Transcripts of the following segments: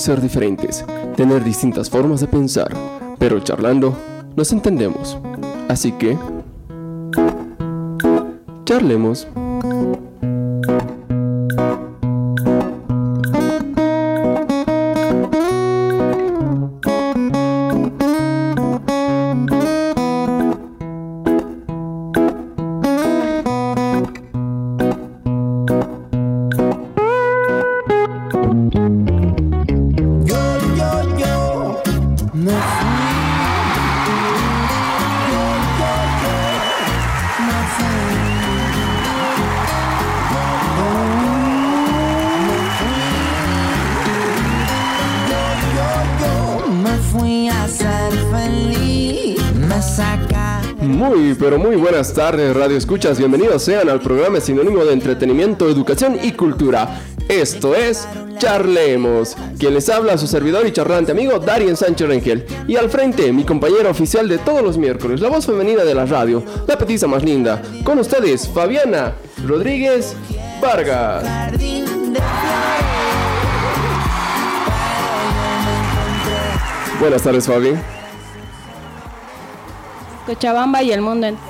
Ser diferentes, tener distintas formas de pensar, pero charlando nos entendemos. Así que... Charlemos. Buenas tardes, Radio Escuchas. Bienvenidos sean al programa sinónimo de entretenimiento, educación y cultura. Esto es Charlemos. Quien les habla, su servidor y charlante amigo Darien Sánchez Rengel. Y al frente, mi compañera oficial de todos los miércoles, la voz femenina de la radio, la petiza más linda. Con ustedes, Fabiana Rodríguez Vargas. Buenas tardes, Fabi. Cochabamba y el mundo entero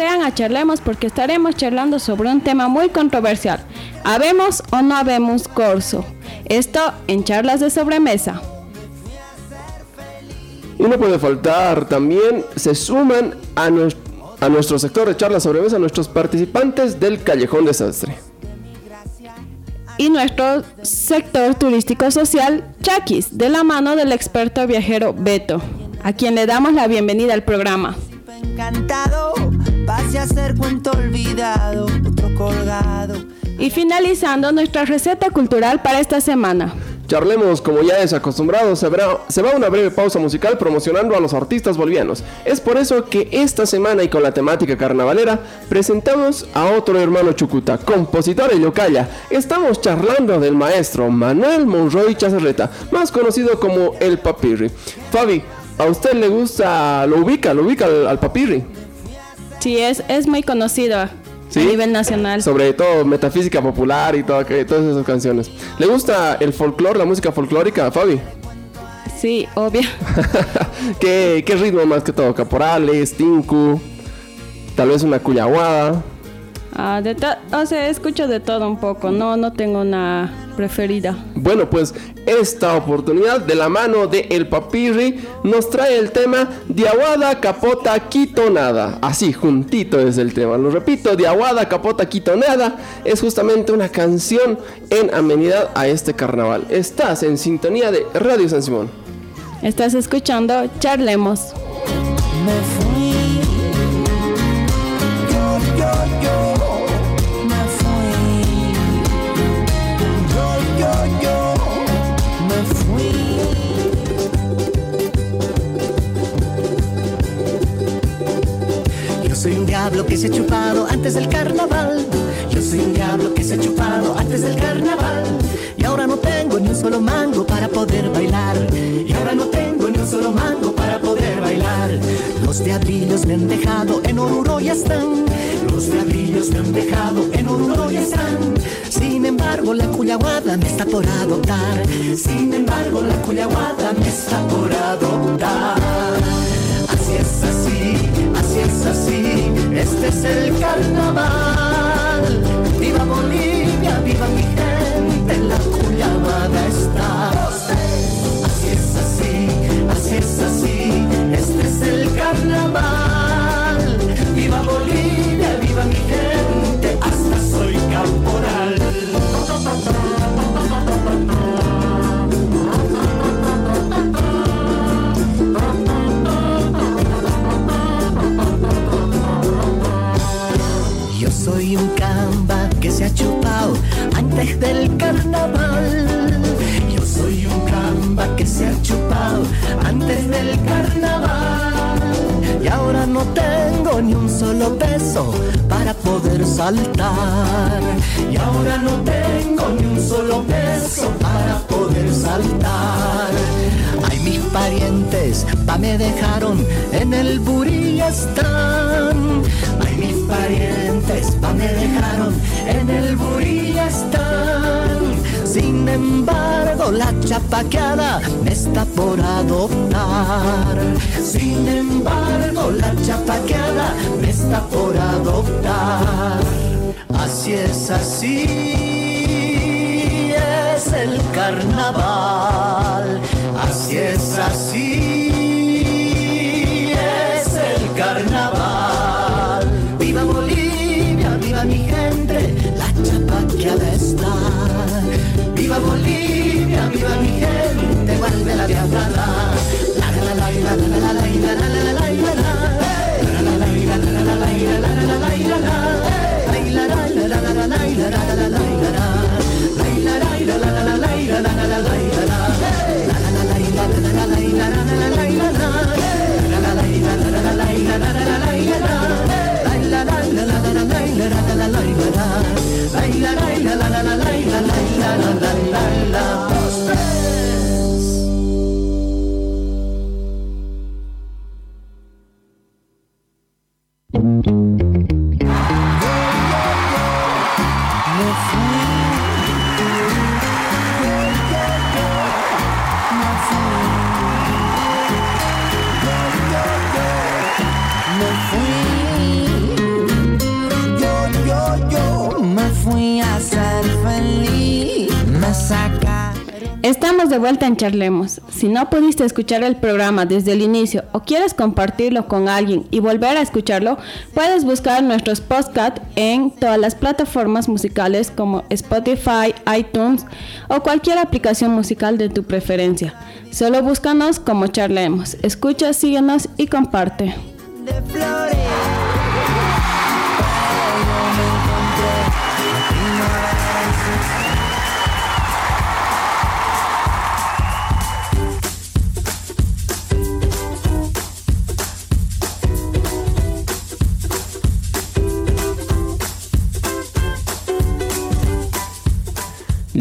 sean a Charlemos porque estaremos charlando sobre un tema muy controversial. ¿Habemos o no habemos corso? Esto en charlas de sobremesa. Y no puede faltar, también se suman a, a nuestro sector de charlas sobremesa nuestros participantes del Callejón Desastre. Y nuestro sector turístico social, Chakis, de la mano del experto viajero Beto, a quien le damos la bienvenida al programa. Encantado pase a ser cuento olvidado, otro colgado. Y finalizando nuestra receta cultural para esta semana. Charlemos, como ya es acostumbrado, se, se, va una breve pausa musical promocionando a los artistas bolivianos. Es por eso que esta semana y con la temática carnavalera presentamos a otro hermano Chucuta, compositor de Yocaya. Estamos charlando del maestro Manuel Monroy Chazarreta, más conocido como El Papirri. Fabi, ¿a usted le gusta, lo ubica, lo ubica al, al Papirri? Sí, es, es muy conocido a nivel nacional. Sobre todo metafísica popular y todo, todas esas canciones. ¿Le gusta el folclore, la música folclórica, Fabi? Sí, obvio. ¿Qué, ¿Qué, ritmo más que todo? ¿Caporales, tinku? Tal vez una cuyaguada. Ah, de o sea, escucho de todo un poco, no, no tengo una preferida. Bueno, pues esta oportunidad de la mano de El Papirri nos trae el tema Diaguada Capota Quitonada. Así, juntito es el tema. Lo repito, Diaguada Capota Quitonada es justamente una canción en amenidad a este carnaval. Estás en sintonía de Radio San Simón. Estás escuchando Charlemos. soy se ha chupado antes del carnaval. Yo soy un diablo que se ha chupado antes del carnaval. Y ahora no tengo ni un solo mango para poder bailar. Y ahora no tengo ni un solo mango para poder bailar. Los diablillos me han dejado en Oruro y están. Los diablillos me han dejado en Oruro y están. Sin embargo, la cuyaguada me está por adoptar. Sin embargo, la cuyaguada me está por adoptar. Así es así es así, este es el carnaval. Viva Bolivia, viva mi gente, la Cuyamada está. Así es así, así es así, este es el carnaval. Viva Bolivia, viva mi gente, hasta soy caporal. Antes del carnaval. Yo soy un camba que se ha chupado antes del carnaval. Y ahora no tengo ni un solo peso para poder saltar. Y ahora no tengo ni un solo peso para poder saltar. Ay, mis parientes pa' me dejaron en el burí están parientes pa' me dejaron en el burí están. Sin embargo, la chapaqueada me está por adoptar. Sin embargo, la chapaqueada me está por adoptar. Así es, así es el carnaval. Así es, así es el carnaval. Viva mi gente, vuelve la diablada. La la la la la la la la la la la la la la Estamos de vuelta en Charlemos. Si no pudiste escuchar el programa desde el inicio o quieres compartirlo con alguien y volver a escucharlo, puedes buscar nuestros podcasts en todas las plataformas musicales como Spotify, iTunes o cualquier aplicación musical de tu preferencia. Solo búscanos como Charlemos. Escucha, síguenos y comparte.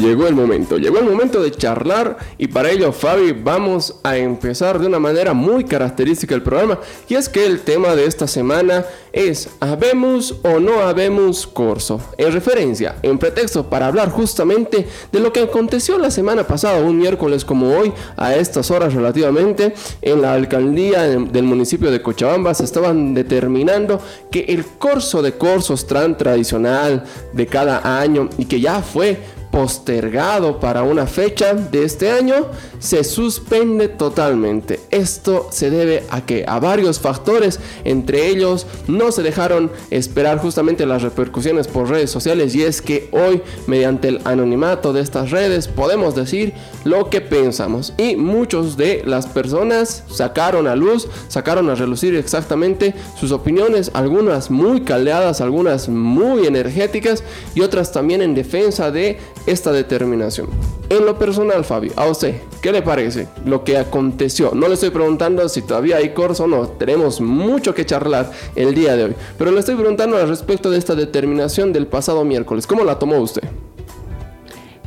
Llegó el momento, llegó el momento de charlar y para ello Fabi vamos a empezar de una manera muy característica el programa y es que el tema de esta semana es ¿habemos o no habemos corso? En referencia, en pretexto para hablar justamente de lo que aconteció la semana pasada, un miércoles como hoy, a estas horas relativamente, en la alcaldía del municipio de Cochabamba se estaban determinando que el corso de corsos tan tradicional de cada año y que ya fue postergado para una fecha de este año se suspende totalmente. Esto se debe a que a varios factores, entre ellos no se dejaron esperar justamente las repercusiones por redes sociales y es que hoy mediante el anonimato de estas redes podemos decir lo que pensamos y muchos de las personas sacaron a luz, sacaron a relucir exactamente sus opiniones, algunas muy caldeadas, algunas muy energéticas y otras también en defensa de esta determinación. En lo personal, Fabio, a usted, ¿qué le parece lo que aconteció? No le estoy preguntando si todavía hay corso o no, tenemos mucho que charlar el día de hoy, pero le estoy preguntando al respecto de esta determinación del pasado miércoles. ¿Cómo la tomó usted?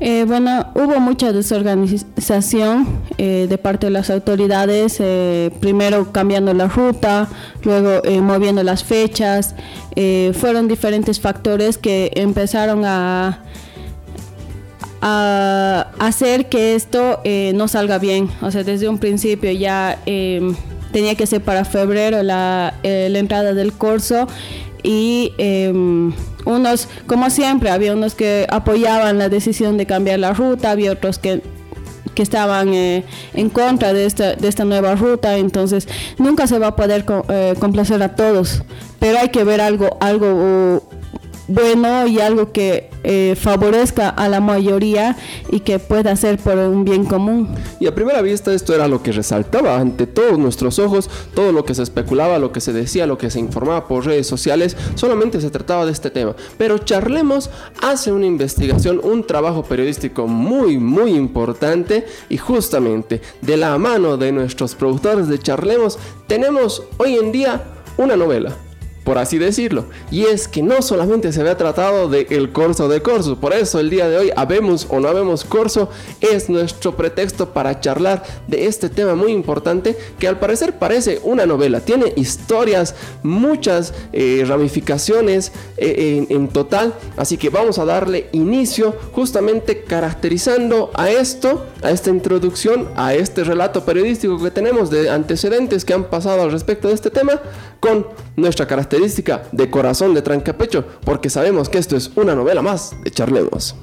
Eh, bueno, hubo mucha desorganización eh, de parte de las autoridades, eh, primero cambiando la ruta, luego moviendo las fechas, fueron diferentes factores que empezaron a a hacer que esto eh, no salga bien. O sea, desde un principio ya em, tenía que ser para febrero la, eh, entrada del curso y em, unos, como siempre, había unos que apoyaban la decisión de cambiar la ruta, había otros que que estaban eh, en contra de esta, de esta nueva ruta, entonces nunca se va a poder complacer a todos, pero hay que ver algo, algo bueno y algo que eh, favorezca a la mayoría y que pueda ser por un bien común. Y a primera vista esto era lo que resaltaba ante todos nuestros ojos, todo lo que se especulaba, lo que se decía, lo que se informaba por redes sociales, solamente se trataba de este tema. Pero Charlemos hace una investigación, un trabajo periodístico muy, muy importante y justamente de la mano de nuestros productores de Charlemos tenemos hoy en día una novela por así decirlo. Y es que no solamente se había tratado de corso de corso, por eso el día de hoy, habemos o no habemos corso, es nuestro pretexto para charlar de este tema muy importante que al parecer parece una novela. Tiene historias, muchas eh, ramificaciones eh, en, en total, así que vamos a darle inicio justamente caracterizando a esto, a esta introducción, a este relato periodístico que tenemos de antecedentes que han pasado al respecto de este tema con nuestra característica de corazón de trancapecho, porque sabemos que esto es una novela más de Charlemos.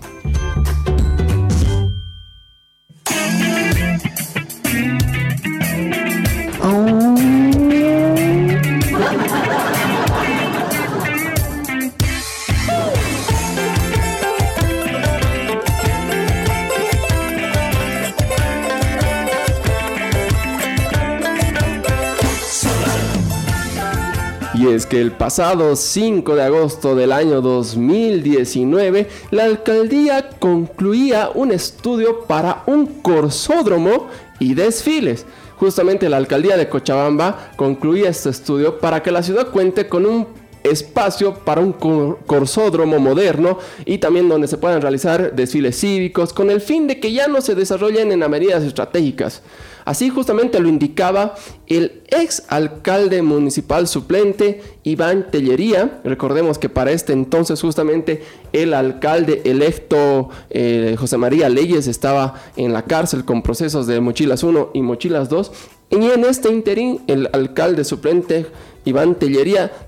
Y es que el pasado 5 de agosto del año 2019, la alcaldía concluía un estudio para un corsódromo y desfiles. Justamente la alcaldía de Cochabamba concluía este estudio para que la ciudad cuente con un espacio para un corsódromo moderno y también donde se puedan realizar desfiles cívicos con el fin de que ya no se desarrollen en avenidas estratégicas. Así justamente lo indicaba el ex alcalde municipal suplente Iván Tellería. Recordemos que para este entonces justamente el alcalde electo eh, José María Leyes estaba en la cárcel con procesos de mochilas 1 y mochilas 2. Y en este interín el alcalde suplente Iván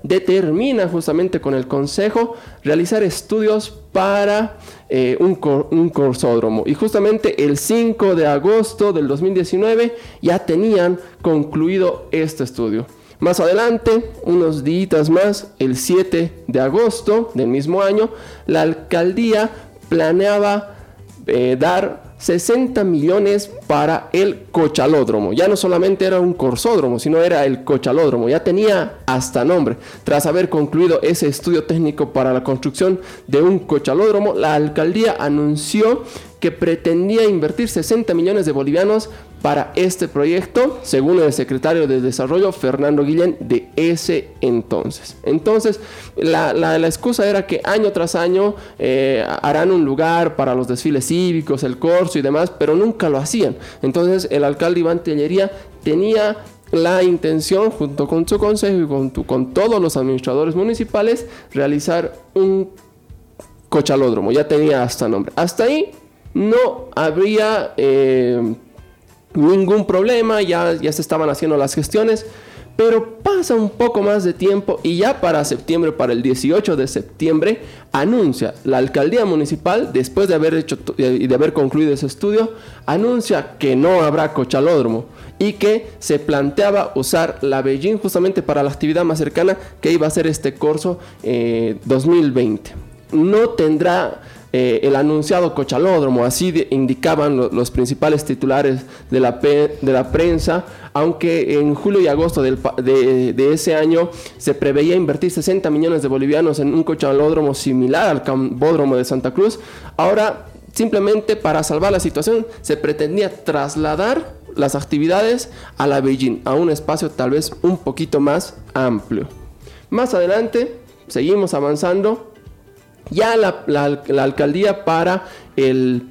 determina justamente con el Consejo realizar estudios para eh, un, un corsódromo. Y justamente el 5 de agosto del 2019 ya tenían concluido este estudio. Más adelante, unos días más, el 7 de agosto del mismo año, la alcaldía planeaba eh, dar 60 millones para el cochalódromo. Ya no solamente era un corsódromo, sino era el cochalódromo. Ya tenía hasta nombre. Tras haber concluido ese estudio técnico para la construcción de un cochalódromo, la alcaldía anunció que pretendía invertir 60 millones de bolivianos para este proyecto, según el secretario de Desarrollo Fernando Guillén de ese entonces. Entonces, la, la, excusa era que año tras año eh, harán un lugar para los desfiles cívicos, el corso y demás, pero nunca lo hacían. Entonces, el alcalde Iván Tellería tenía la intención, junto con su consejo y con, con todos los administradores municipales, realizar un cochalódromo. Ya tenía hasta nombre. Hasta ahí no habría eh, ningún problema, ya, ya se estaban haciendo las gestiones. Pero pasa un poco más de tiempo y ya para septiembre, para el 18 de septiembre, anuncia la alcaldía municipal, después de haber hecho y de haber concluido ese estudio, anuncia que no habrá cochalódromo y que se planteaba usar la Beijing justamente para la actividad más cercana que iba a ser este curso 2020. Eh, no tendrá eh, el anunciado cochalódromo, así indicaban los principales titulares de la, de la prensa, aunque en julio y agosto de, ese año se preveía invertir 60 millones de bolivianos en un cochalódromo similar al Cambódromo de Santa Cruz, ahora simplemente para salvar la situación se pretendía trasladar las actividades a la Beijing, a un espacio tal vez un poquito más amplio. Más adelante, seguimos avanzando ya la, alcaldía para el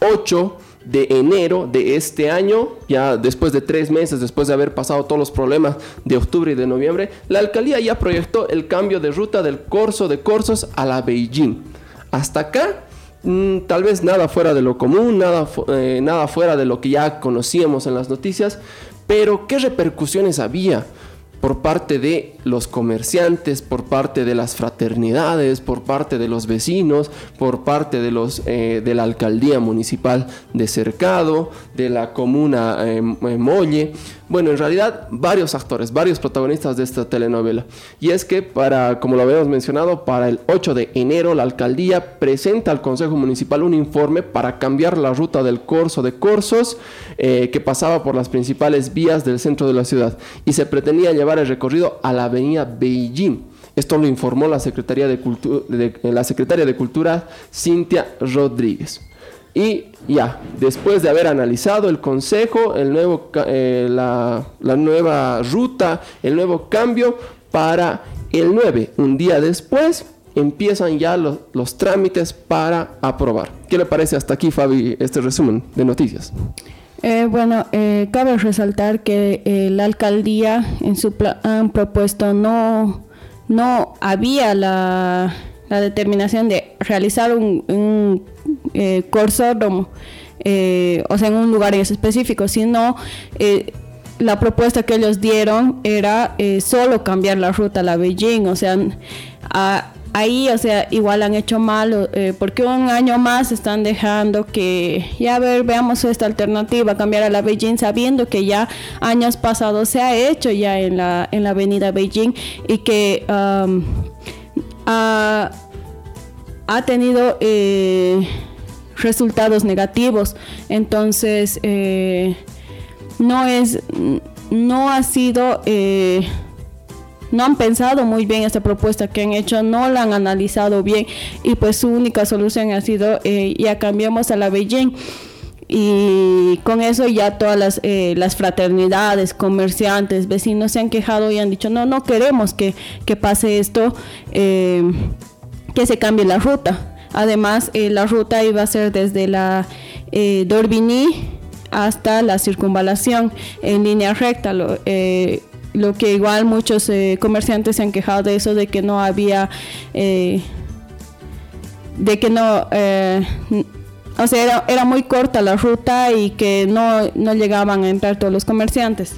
8 de enero de este año, ya después de tres meses, después de haber pasado todos los problemas de octubre y de noviembre, la alcaldía ya proyectó el cambio de ruta del Corso de Corsos a la Beijing. Hasta acá, mm, tal vez nada fuera de lo común, nada, eh, nada fuera de lo que ya conocíamos en las noticias, pero ¿qué repercusiones había? Por parte de los comerciantes, por parte de las fraternidades, por parte de los vecinos, por parte de, los, eh, de la alcaldía municipal de Cercado, de la comuna eh, Molle. Bueno, en realidad varios actores, varios protagonistas de esta telenovela. Y es que para, como lo habíamos mencionado, para el 8 de enero la alcaldía presenta al Consejo Municipal un informe para cambiar la ruta del Corso de Corsos eh, que pasaba por las principales vías del centro de la ciudad y se pretendía llevar el recorrido a la avenida Beijing. Esto lo informó la Secretaría de, la Secretaria de Cultura Cintia Rodríguez. Y ya, después de haber analizado el consejo, el nuevo, eh, la, nueva ruta, el nuevo cambio para El 9, un día después, empiezan ya los trámites para aprobar. ¿Qué le parece hasta aquí, Fabi, este resumen de noticias? Eh, bueno, eh, cabe resaltar que eh, la alcaldía en su plan propuesto no, no había la, determinación de realizar un, un corsódromo, o sea, en un lugar específico, sino la propuesta que ellos dieron era solo cambiar la ruta a la Beijing, o sea, ahí, o sea, igual han hecho mal, eh, porque un año más están dejando que, ya a ver, veamos esta alternativa, cambiar a la Beijing, sabiendo que ya años pasados se ha hecho ya en la, en la avenida Beijing y que ha, tenido eh, resultados negativos. Entonces, eh, no es, no ha sido no han pensado muy bien esta propuesta que han hecho, no la han analizado bien y pues su única solución ha sido eh, ya cambiamos a la Beijing y con eso ya todas las, eh, las, fraternidades, comerciantes, vecinos se han quejado y han dicho, no, no queremos que, pase esto, eh, que se cambie la ruta. Además, la ruta iba a ser desde la Dorbini hasta la circunvalación en línea recta. Lo, lo que igual muchos eh, comerciantes se han quejado de eso, de que no había, eh, de que no, eh, o sea, era, era, muy corta la ruta y que no, no llegaban a entrar todos los comerciantes.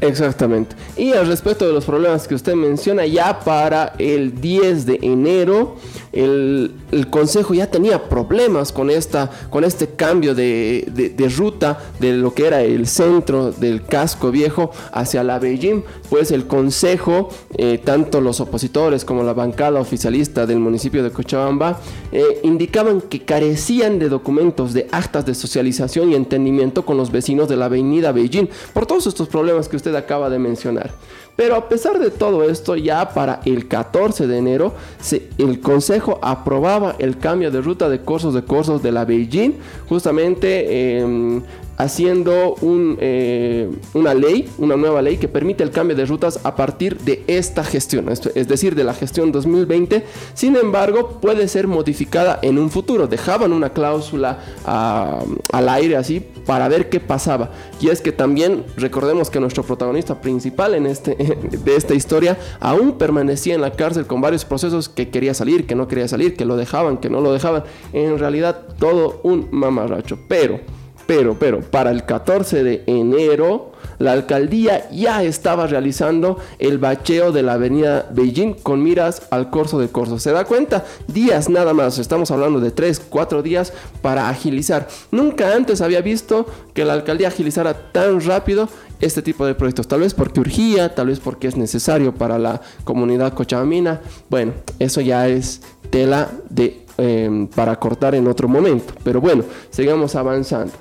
Exactamente. Y al respecto de los problemas que usted menciona, ya para el 10 de enero, el, Consejo ya tenía problemas con, esta, con este cambio de, ruta de lo que era el centro del casco viejo hacia la Beijing, pues el Consejo, eh, tanto los opositores como la bancada oficialista del municipio de Cochabamba, eh, indicaban que carecían de documentos de actas de socialización y entendimiento con los vecinos de la avenida Beijing, por todos estos problemas que usted acaba de mencionar. Pero a pesar de todo esto, ya para el 14 de enero, el Consejo aprobaba el cambio de ruta de cursos de cursos de la Beijing, justamente em, haciendo eh, una ley, una nueva ley que permite el cambio de rutas a partir de esta gestión, es decir, de la gestión 2020. Sin embargo, puede ser modificada en un futuro. Dejaban una cláusula al aire así para ver qué pasaba. Y es que también recordemos que nuestro protagonista principal en este, de esta historia aún permanecía en la cárcel con varios procesos que quería salir, que no quería salir, que lo dejaban, que no lo dejaban. En realidad todo un mamarracho. Pero pero, pero, para el 14 de enero, la alcaldía ya estaba realizando el bacheo de la avenida Beijing con miras al corso de corso. ¿Se da cuenta? Días nada más, estamos hablando de 3, 4 días para agilizar. Nunca antes había visto que la alcaldía agilizara tan rápido este tipo de proyectos. Tal vez porque urgía, tal vez porque es necesario para la comunidad cochabamina. Bueno, eso ya es tela de, em, para cortar en otro momento. Pero bueno, sigamos avanzando.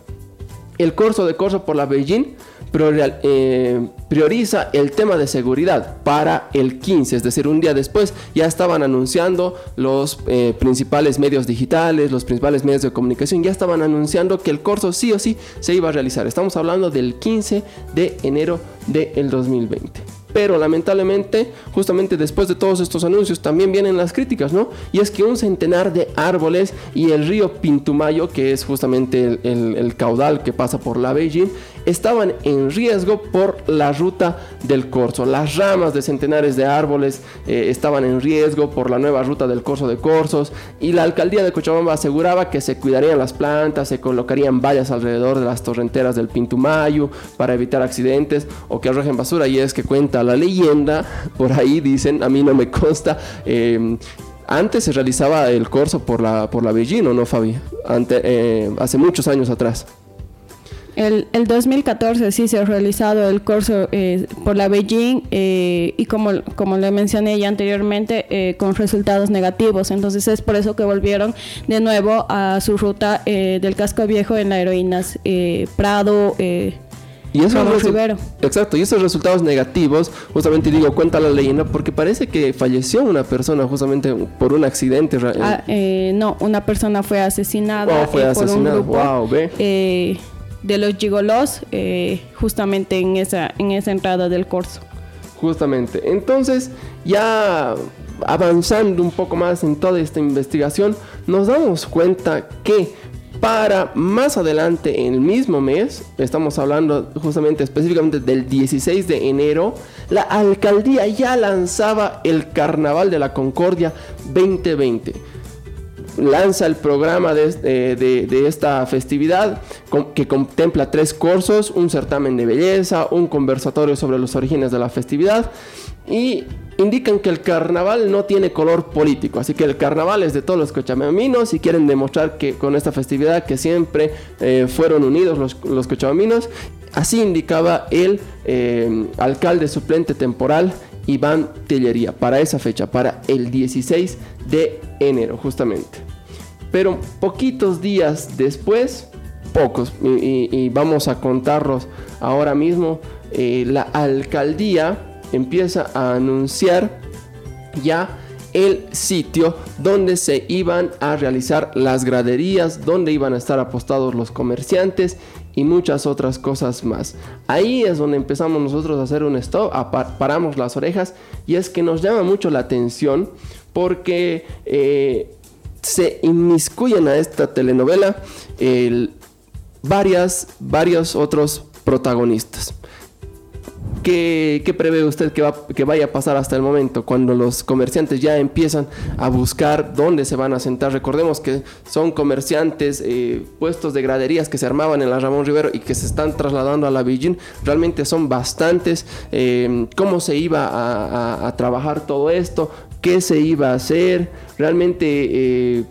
El curso de curso por la Beijing eh, prioriza el tema de seguridad para el 15, es decir, un día después ya estaban anunciando los eh, principales medios digitales, los principales medios de comunicación, ya estaban anunciando que el curso sí o sí se iba a realizar. Estamos hablando del 15 de enero del 2020. Pero lamentablemente, justamente después de todos estos anuncios, también vienen las críticas, ¿no? Y es que un centenar de árboles y el río Pintumayo, que es justamente el, caudal que pasa por la Beijing, estaban en riesgo por la ruta del corso. Las ramas de centenares de árboles eh, estaban en riesgo por la nueva ruta del corso de corsos y la alcaldía de Cochabamba aseguraba que se cuidarían las plantas, se colocarían vallas alrededor de las torrenteras del Pintumayo para evitar accidentes o que arrojen basura y es que cuenta la leyenda, por ahí dicen, a mí no me consta, em, antes se realizaba el corso por la, por la Beijing, no, Fabi? Eh, hace muchos años atrás. El, el, 2014 sí se ha realizado el curso eh, por la Beijing eh, y como, como le mencioné ya anteriormente, con resultados negativos. Entonces es por eso que volvieron de nuevo a su ruta del casco viejo en la heroínas Prado, y esos Exacto, y esos resultados negativos, justamente digo, cuenta la leyenda, porque parece que falleció una persona justamente por un accidente. Ah, eh, no, una persona fue asesinada fue eh, por un grupo eh, de los gigolos justamente en esa, en esa entrada del corso. Justamente. Entonces, ya avanzando un poco más en toda esta investigación, nos damos cuenta que para más adelante en el mismo mes, estamos hablando justamente específicamente del 16 de enero, la alcaldía ya lanzaba el Carnaval de la Concordia 2020 lanza el programa de, eh, esta festividad que contempla tres cursos, un certamen de belleza, un conversatorio sobre los orígenes de la festividad y indican que el carnaval no tiene color político, así que el carnaval es de todos los cochabaminos y quieren demostrar que con esta festividad que siempre eh, fueron unidos los, los. Así indicaba el eh, alcalde suplente temporal Iván Tellería para esa fecha, para el 16 de enero justamente. Pero poquitos días después, pocos, y, vamos a contarlos ahora mismo, eh, la alcaldía empieza a anunciar ya el sitio donde se iban a realizar las graderías, donde iban a estar apostados los comerciantes y muchas otras cosas más. Ahí es donde empezamos nosotros a hacer un stop, paramos las orejas. Y es que nos llama mucho la atención porque eh, se inmiscuyen a esta telenovela varias, varios otros protagonistas. ¿Qué, prevé usted que, que, vaya a pasar hasta el momento cuando los comerciantes ya empiezan a buscar dónde se van a sentar? Recordemos que son comerciantes, eh, puestos de graderías que se armaban en la Ramón Rivero y que se están trasladando a la Beijing. Realmente son bastantes. Eh, ¿Cómo se iba a, trabajar todo esto? ¿Qué se iba a hacer? Realmente... Eh,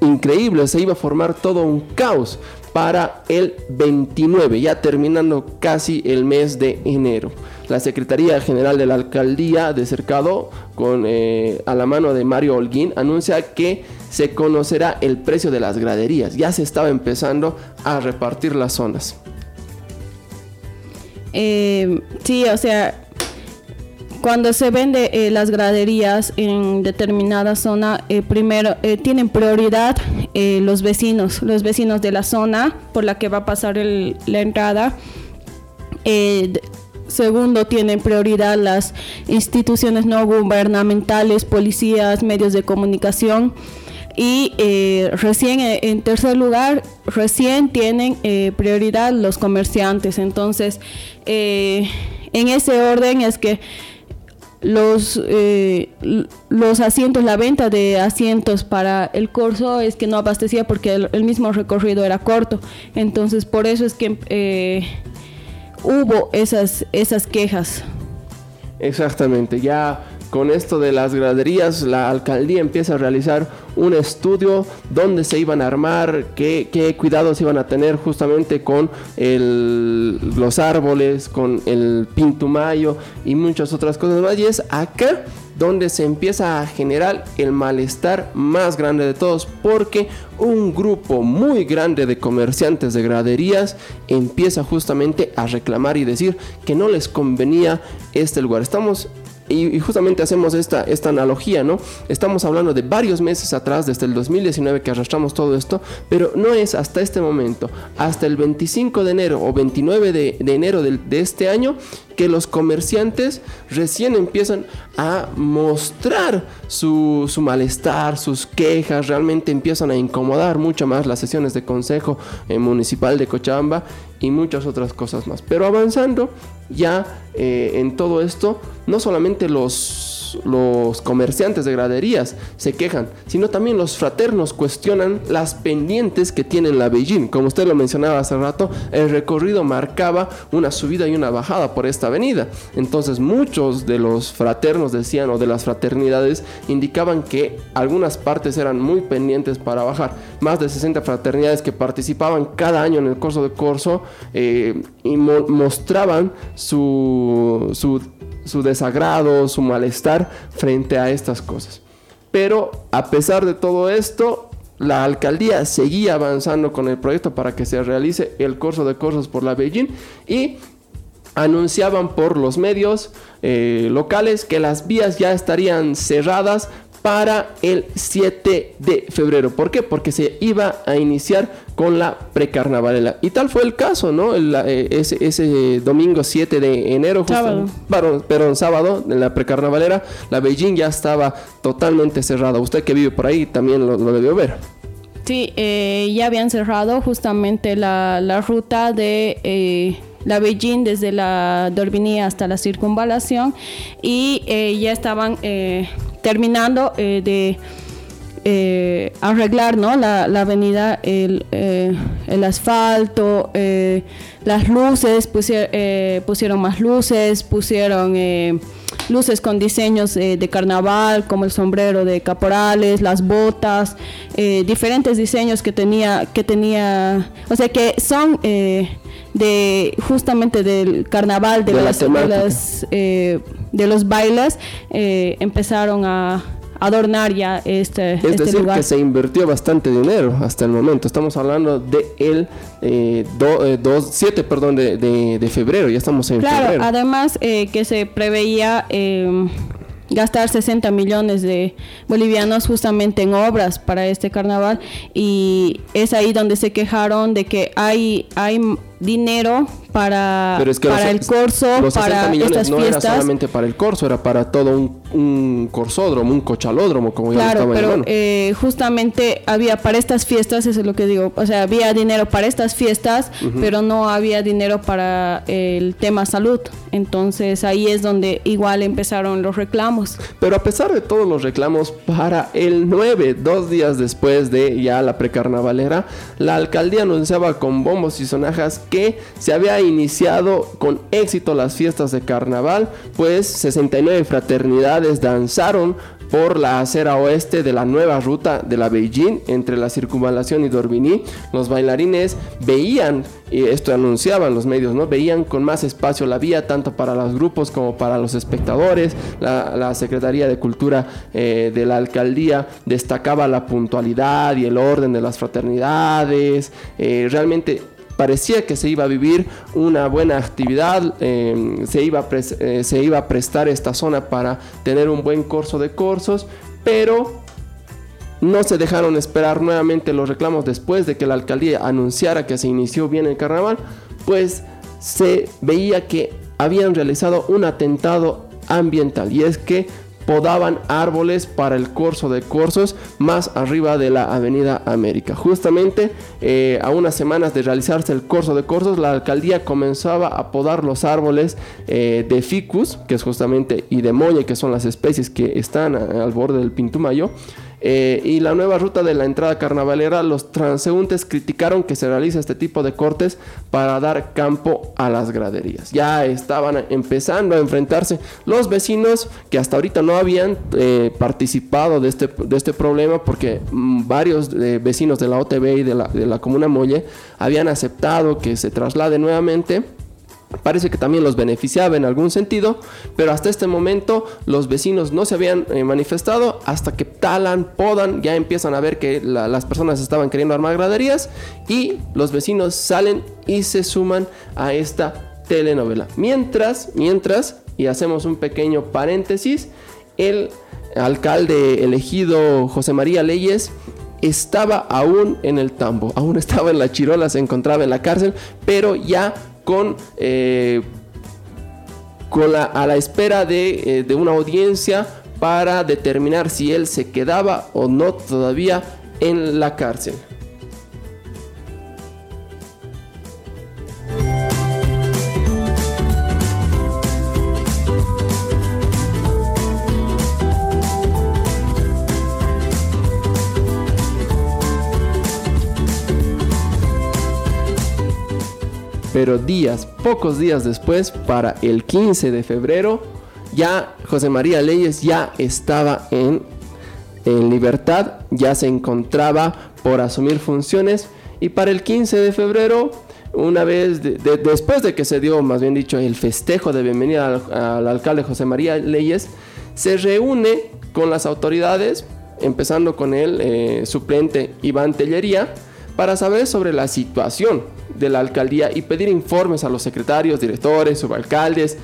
increíble, se iba a formar todo un caos para el 29, ya terminando casi el mes de enero. La Secretaría General de la Alcaldía de Cercado, con, eh, a la mano de Mario Holguín, anuncia que se conocerá el precio de las graderías. Ya se estaba empezando a repartir las zonas. Eh, sí, o sea, cuando se vende eh, las graderías en determinada zona, eh, primero eh, tienen prioridad los vecinos, los vecinos de la zona por la que va a pasar la entrada. segundo, tienen prioridad las instituciones no gubernamentales, policías, medios de comunicación. Y recién, en tercer lugar, recién tienen prioridad los comerciantes. Entonces, en ese orden es que los, eh, los asientos, la venta de asientos para el curso es que no abastecía porque el, mismo recorrido era corto. Entonces por eso es que eh, hubo esas, esas quejas. Exactamente, ya con esto de las graderías, la alcaldía empieza a realizar un estudio donde se iban a armar, qué, cuidados iban a tener justamente con los árboles, con el pintumayo y muchas otras cosas más. Y es acá donde se empieza a generar el malestar más grande de todos porque un grupo muy grande de comerciantes de graderías empieza justamente a reclamar y decir que no les convenía este lugar. Estamos y, justamente hacemos esta, esta analogía, ¿no? Estamos hablando de varios meses atrás, desde el 2019 que arrastramos todo esto, pero no es hasta este momento, hasta el 25 de enero o 29 de, enero de, este año, que los comerciantes recién empiezan a mostrar su, malestar, sus quejas, realmente empiezan a incomodar mucho más las sesiones de consejo eh, municipal de Cochabamba y muchas otras cosas más. Pero avanzando ya eh, en todo esto, no solamente los los, comerciantes de graderías se quejan, sino también los fraternos cuestionan las pendientes que tiene la Beijing. Como usted lo mencionaba hace rato, el recorrido marcaba una subida y una bajada por esta avenida. Entonces muchos de los fraternos decían o de las fraternidades indicaban que algunas partes eran muy pendientes para bajar. Más de 60 fraternidades que participaban cada año en el curso de curso eh, y mostraban su, su su desagrado, su malestar frente a estas cosas. Pero a pesar de todo esto, la alcaldía seguía avanzando con el proyecto para que se realice el curso de cursos por la Beijing y anunciaban por los medios eh, locales que las vías ya estarían cerradas para el 7 de febrero. ¿Por qué? Porque se iba a iniciar con la precarnavalera. Y tal fue el caso, ¿no? Eh, ese, domingo 7 de enero, sábado. pero en sábado, en la precarnavalera, la Beijing ya estaba totalmente cerrada. Usted que vive por ahí también lo, debió ver. Sí, eh, ya habían cerrado justamente la, ruta de... Eh, la Beijing desde la Dorbiní hasta la circunvalación y ya estaban terminando eh, de eh, arreglar ¿no? la, avenida, el, eh, el asfalto, las luces, pusieron más luces, pusieron luces con diseños de carnaval, como el sombrero de caporales, las botas, diferentes diseños que tenía, que tenía, o sea que son de justamente del carnaval, de, las, de, de los bailes, eh, empezaron a adornar ya este, es este decir, que se invirtió bastante dinero hasta el momento. Estamos hablando de el eh, 7 eh, perdón, de, de, febrero, ya estamos en claro, febrero. además eh, que se preveía em, gastar 60 millones de bolivianos justamente en obras para este carnaval y es ahí donde se quejaron de que hay, hay dinero para, para el corso, para estas no fiestas. era solamente para el corso, era para todo un, un corsódromo, un cochalódromo, como ya Claro, pero eh, justamente había para estas fiestas, eso es lo que digo, o sea, había dinero para estas fiestas, pero no había dinero para el tema salud. Entonces ahí es donde igual empezaron los reclamos. Pero a pesar de todos los reclamos, para el 9, dos días después de ya la precarnavalera, la alcaldía anunciaba con bombos y sonajas que se había iniciado con éxito las fiestas de carnaval, pues 69 fraternidades danzaron por la acera oeste de la nueva ruta de la Beijing entre la circunvalación y Dormini. Los bailarines veían, y esto anunciaban los medios, ¿no? Veían con más espacio la vía tanto para los grupos como para los espectadores. La, Secretaría de Cultura eh, de la alcaldía destacaba la puntualidad y el orden de las fraternidades. Eh, realmente parecía que se iba a vivir una buena actividad, em, se, iba a eh, se iba a prestar esta zona para tener un buen curso de cursos, pero no se dejaron esperar nuevamente los reclamos después de que la alcaldía anunciara que se inició bien el carnaval, pues se veía que habían realizado un atentado ambiental. Y es que podaban árboles para el curso de cursos más arriba de la Avenida América. Justamente eh, a unas semanas de realizarse el curso de cursos, la alcaldía comenzaba a podar los árboles eh, de ficus, que es justamente, y de molle, que son las especies que están al borde del Pintumayo. Eh, y la nueva ruta de la entrada carnavalera, los transeúntes criticaron que se realice este tipo de cortes para dar campo a las graderías. Ya estaban empezando a enfrentarse los vecinos que hasta ahorita no habían eh, participado de este, de este problema porque mm, varios eh, vecinos de la OTB y de la, de la comuna Molle habían aceptado que se traslade nuevamente Parece que también los beneficiaba en algún sentido, pero hasta este momento los vecinos no se habían eh, manifestado hasta que talan, podan, ya empiezan a ver que las personas estaban queriendo armar graderías y los vecinos salen y se suman a esta telenovela. Mientras, mientras, y hacemos un pequeño paréntesis, el alcalde elegido José María Leyes estaba aún en el tambo, aún estaba en la chirola, se encontraba en la cárcel, pero ya con, eh, a la espera eh, de una audiencia para determinar si él se quedaba o no todavía en la cárcel. Pero días, pocos días después, para el 15 de febrero, ya José María Leyes ya estaba en, en libertad, ya se encontraba por asumir funciones y para el 15 de febrero una vez después de que se dio, más bien dicho, el festejo de bienvenida al, alcalde José María Leyes, se reúne con las autoridades, empezando con el eh, suplente Iván Tellería, para saber sobre la situación de la alcaldía y pedir informes a los secretarios, directores, subalcaldes,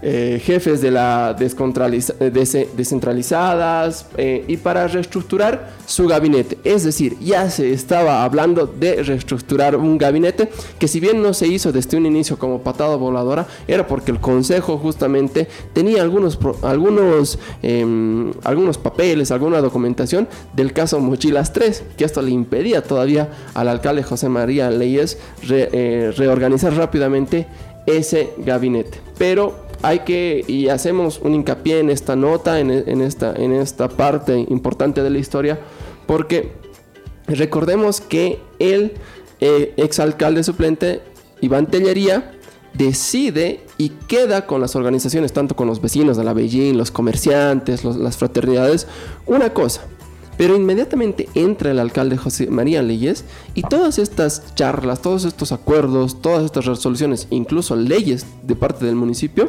eh, jefes de la eh, descentralizadas eh, y para reestructurar su gabinete. Es decir, ya se estaba hablando de reestructurar un gabinete que si bien no se hizo desde un inicio como patada voladora, era porque el Consejo justamente tenía algunos, algunos, em, algunos papeles, alguna documentación del caso Mochilas 3, que esto le impedía todavía al alcalde José María Leyes reorganizar rápidamente ese gabinete. Pero hay que, y hacemos un hincapié en esta nota, en, esta, en esta parte importante de la historia, porque recordemos que el eh, exalcalde suplente, Iván Tellería, decide y queda con las organizaciones, tanto con los vecinos de la Beijing, los comerciantes, las fraternidades, una cosa, pero inmediatamente entra el alcalde José María Leyes y todas estas charlas, todos estos acuerdos, todas estas resoluciones, incluso leyes de parte del municipio,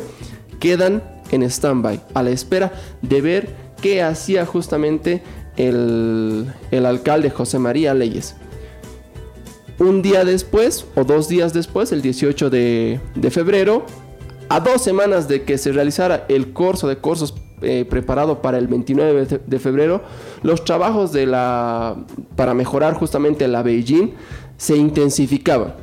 quedan en stand-by, a la espera de ver qué hacía justamente el, alcalde José María Leyes. Un día después, o dos días después, el 18 de, de febrero, a dos semanas de que se realizara el curso de cursos eh, preparado para el 29 de febrero, los trabajos de la, para mejorar justamente la Beijing se intensificaban.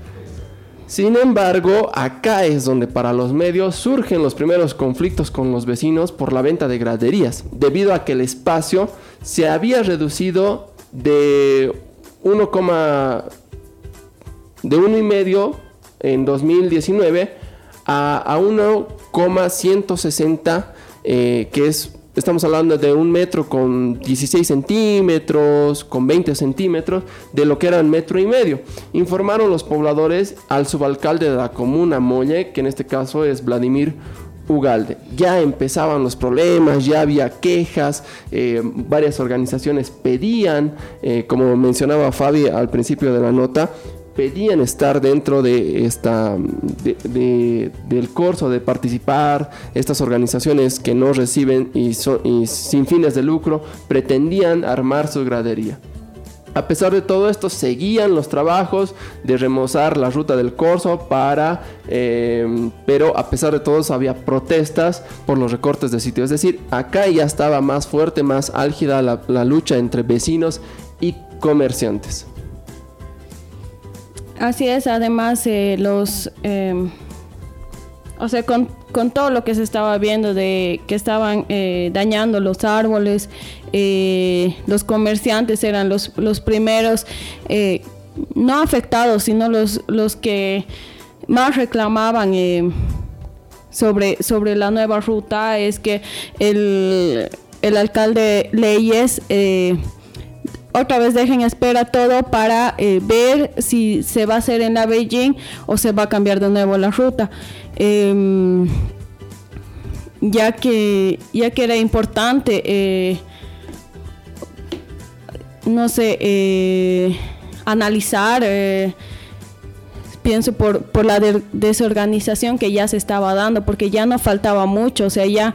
Sin embargo, acá es donde para los medios surgen los primeros conflictos con los vecinos por la venta de graderías, debido a que el espacio se había reducido de 1, de 1,5 en 2019 a, a 1,160 eh, que es, estamos hablando de un metro con 16 centímetros, con 20 centímetros, de lo que era un metro y medio. Informaron los pobladores al subalcalde de la comuna Molle, que en este caso es Vladimir Ugalde. Ya empezaban los problemas, ya había quejas, eh, varias organizaciones pedían, eh, como mencionaba Fabi al principio de la nota, pedían estar dentro de esta del curso de participar estas organizaciones que no reciben y, y sin fines de lucro pretendían armar su gradería a pesar de todo esto, seguían los trabajos de remozar la ruta del corso para, eh, pero a pesar de todo había protestas por los recortes de sitio. Es decir, acá ya estaba más fuerte, más álgida la lucha entre vecinos y comerciantes. Así es, además eh, los... Em, o sea, con, todo lo que se estaba viendo de que estaban eh, dañando los árboles, eh, los comerciantes eran los, los primeros, no afectados, sino los, los que más reclamaban sobre, sobre la nueva ruta, es que el, el alcalde Leyes otra vez dejen espera todo para eh, ver si se va a hacer en la Beijing o se va a cambiar de nuevo la ruta. Em, ya que ya que era importante eh, no sé eh, analizar pienso por, por la desorganización que ya se estaba dando porque ya no faltaba mucho o sea ya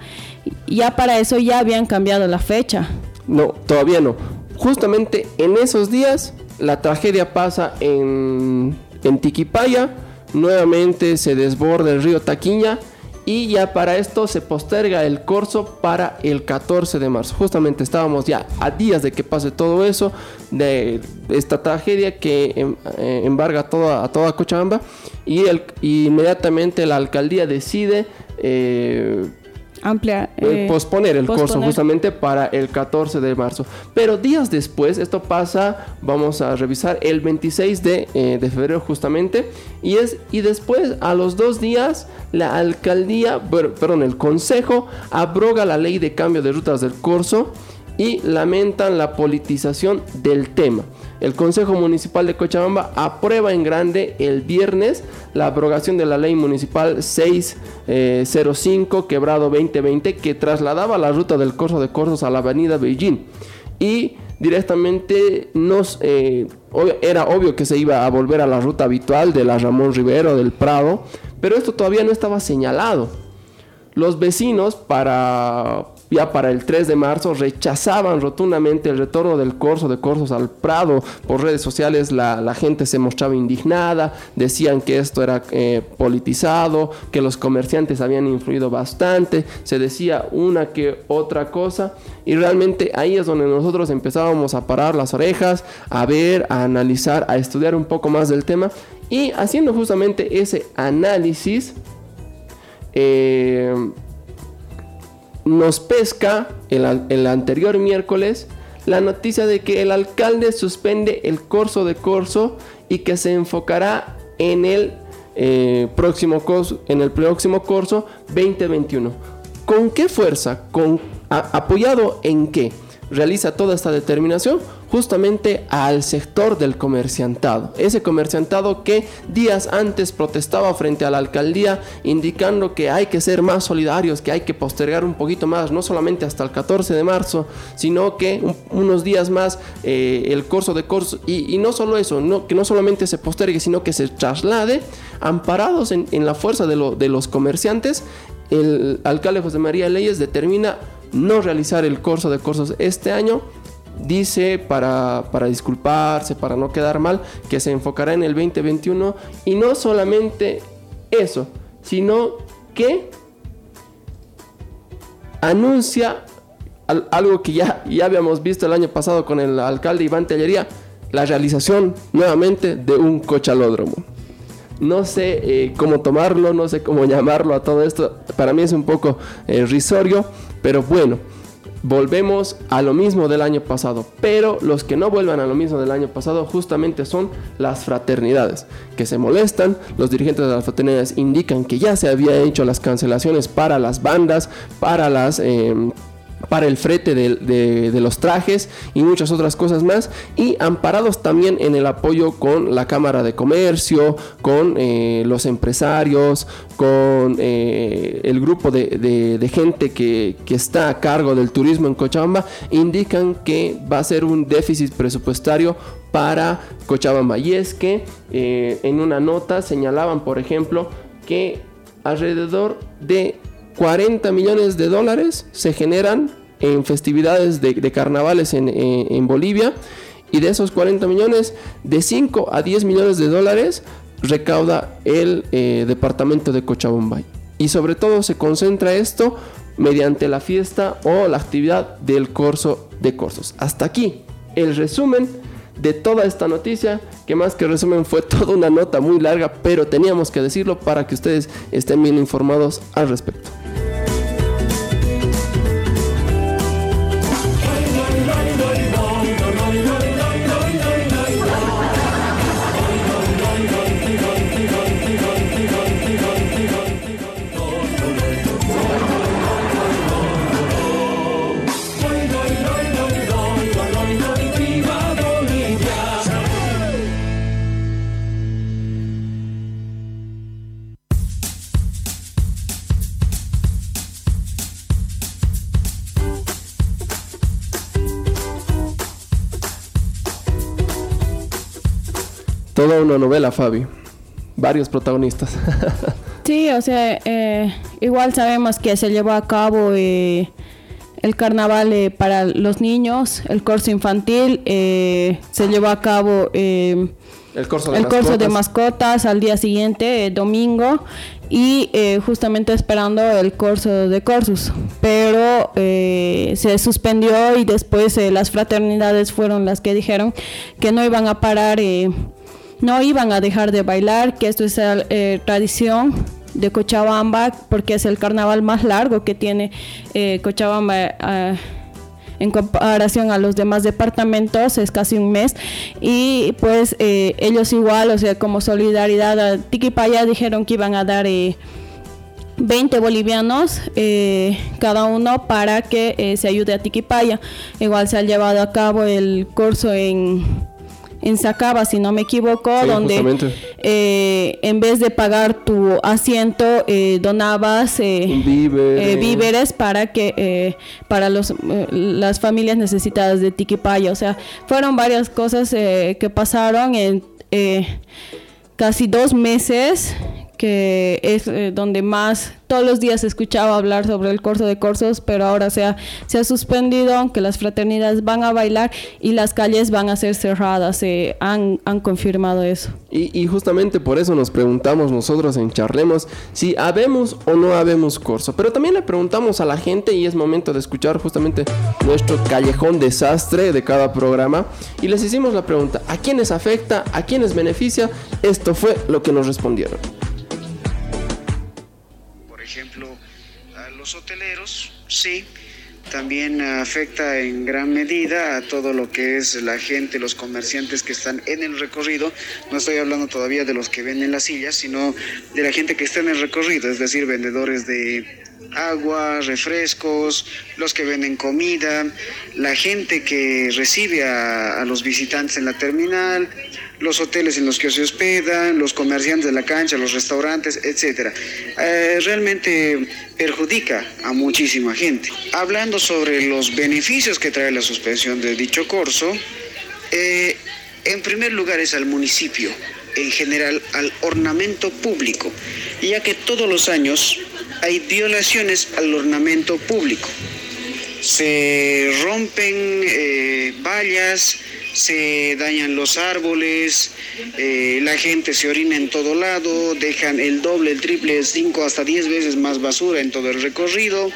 ya para eso ya habían cambiado la fecha no todavía no Justamente en esos días la tragedia pasa en, en Tiquipaya, nuevamente se desborda el río Taquiña y ya para esto se posterga el corso para el 14 de marzo. Justamente estábamos ya a días de que pase todo eso, de esta tragedia que em, eh, embarga toda, a toda Cochabamba y, inmediatamente la alcaldía decide... Eh, amplia eh, posponer el curso justamente para el 14 de marzo. Pero días después, esto pasa, vamos a revisar el 26 de, eh, de, febrero justamente, y es y después a los dos días la alcaldía, perdón, el consejo abroga la ley de cambio de rutas del curso y lamentan la politización del tema. El Consejo Municipal de Cochabamba aprueba en grande el viernes la abrogación de la ley municipal 605 eh, quebrado 2020 que trasladaba la ruta del Corso de Corsos a la avenida Beijing. Y directamente nos eh, era obvio que se iba a volver a la ruta habitual de la Ramón Rivero del Prado pero esto todavía no estaba señalado. Los vecinos para ya para el 3 de marzo rechazaban rotundamente el retorno del corso de Corsos al Prado. Por redes sociales la, gente se mostraba indignada, decían que esto era eh, politizado, que los comerciantes habían influido bastante, se decía una que otra cosa y realmente ahí es donde nosotros empezábamos a parar las orejas, a ver, a analizar, a estudiar un poco más del tema y haciendo justamente ese análisis. Eh, nos pesca el, anterior miércoles la noticia de que el alcalde suspende el curso de curso y que se enfocará en el eh, próximo curso, en el próximo curso 2021. ¿Con qué fuerza? ¿Con, ¿Apoyado en qué? realiza toda esta determinación justamente al sector del comerciantado. Ese comerciantado que días antes protestaba frente a la alcaldía indicando que hay que ser más solidarios, que hay que postergar un poquito más, no solamente hasta el 14 de marzo, sino que unos días más eh, el curso de curso, y, no solo eso, no, que no solamente se postergue, sino que se traslade, amparados en, la fuerza de, de los comerciantes, el alcalde José María Leyes determina no realizar el curso de cursos este año. Dice para, disculparse, para no quedar mal, que se enfocará en el 2021 y no solamente eso, sino que anuncia algo que ya, ya habíamos visto el año pasado con el alcalde Iván Tellería, la realización nuevamente de un cochalódromo. No sé eh, cómo tomarlo, no sé cómo llamarlo a todo esto. Para mí es un poco eh, risorio, pero bueno, volvemos a lo mismo del año pasado. Pero los que no vuelvan a lo mismo del año pasado justamente son las fraternidades, que se molestan. Los dirigentes de las fraternidades indican que ya se había hecho las cancelaciones para las bandas, para las... Em, para el frete de, los trajes y muchas otras cosas más y amparados también en el apoyo con la Cámara de Comercio, con eh, los empresarios, con eh, el grupo de, gente que, está a cargo del turismo en Cochabamba, indican que va a ser un déficit presupuestario para Cochabamba. Y es que eh, en una nota señalaban, por ejemplo, que alrededor de 40 millones de dólares se generan en festividades de, carnavales en, Bolivia y de esos 40 millones, de 5 a 10 millones de dólares recauda el eh, departamento de Cochabamba. Y sobre todo se concentra esto mediante la fiesta o la actividad del corso de corsos. Hasta aquí el resumen de toda esta noticia, que más que resumen fue toda una nota muy larga, pero teníamos que decirlo para que ustedes estén bien informados al respecto. Yeah. Toda una novela, Fabi. Varios protagonistas. sí, o sea, eh, igual sabemos que se llevó a cabo eh, el carnaval eh, para los niños, el curso infantil, se llevó a cabo el, curso de, de mascotas al día siguiente, domingo, y justamente esperando el curso de cursos. Pero se suspendió y después las fraternidades fueron las que dijeron que no iban a parar no iban a dejar de bailar, que esto es eh, tradición de Cochabamba, porque es el carnaval más largo que tiene eh, Cochabamba. Eh, en comparación a los demás departamentos es casi un mes y pues ellos igual, o sea, como solidaridad a Tiquipaya dijeron que iban a dar 20 bolivianos cada uno para que se ayude a Tiquipaya. Igual se ha llevado a cabo el curso en en Sacaba, si no me equivoco, donde eh, en vez de pagar tu asiento, eh, donabas eh, víveres para que para los, las familias necesitadas de Tiquipaya. O sea, fueron varias cosas que pasaron en casi dos meses que es eh, donde más todos los días escuchaba hablar sobre el corso de corsos, pero ahora se ha, se ha suspendido, aunque las fraternidades van a bailar y las calles van a ser cerradas, se han, han confirmado eso. Y, y, justamente por eso nos preguntamos nosotros en Charlemos si habemos o no habemos corso, pero también le preguntamos a la gente y es momento de escuchar justamente nuestro callejón desastre de cada programa y les hicimos la pregunta, ¿a quiénes afecta? ¿A quiénes beneficia? Esto fue lo que nos respondieron. Los hoteleros, sí, también afecta en gran medida a todo lo que es la gente, los comerciantes que están en el recorrido. No estoy hablando todavía de los que venden las sillas, sino de la gente que está en el recorrido, es decir, vendedores de agua, refrescos, los que venden comida, la gente que recibe a, a los visitantes en la terminal, los hoteles en los que se hospedan, los comerciantes de la cancha, los restaurantes, etcétera. Eh, realmente perjudica a muchísima gente. Hablando sobre los beneficios que trae la suspensión de dicho corso, eh, en primer lugar es al municipio, en general al ornamento público, ya que todos los años hay violaciones al ornamento público. Se rompen eh, vallas, se dañan los árboles, eh, la gente se orina en todo lado, dejan el doble, el triple, cinco hasta diez veces más basura en todo el recorrido.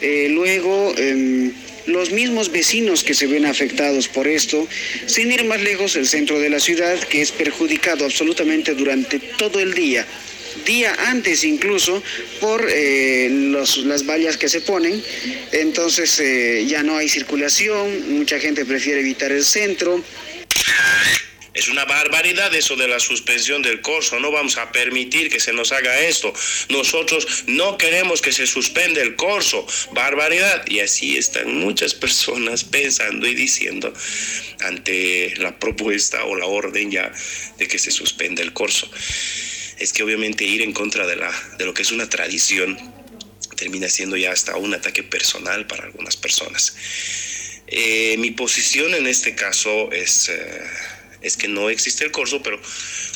Eh, luego, em, los mismos vecinos que se ven afectados por esto, sin ir más lejos, el centro de la ciudad, que es perjudicado absolutamente durante todo el día día antes incluso por eh, las vallas que se ponen. Entonces eh, ya no hay circulación, mucha gente prefiere evitar el centro. Es una barbaridad eso de la suspensión del curso. No vamos a permitir que se nos haga esto. Nosotros no queremos que se suspenda el curso. Barbaridad. Y así están muchas personas pensando y diciendo ante la propuesta o la orden ya de que se suspenda el curso es que obviamente ir en contra de, la, de lo que es una tradición termina siendo ya hasta un ataque personal para algunas personas. Eh, mi posición en este caso es, eh, es que no existe el corso, pero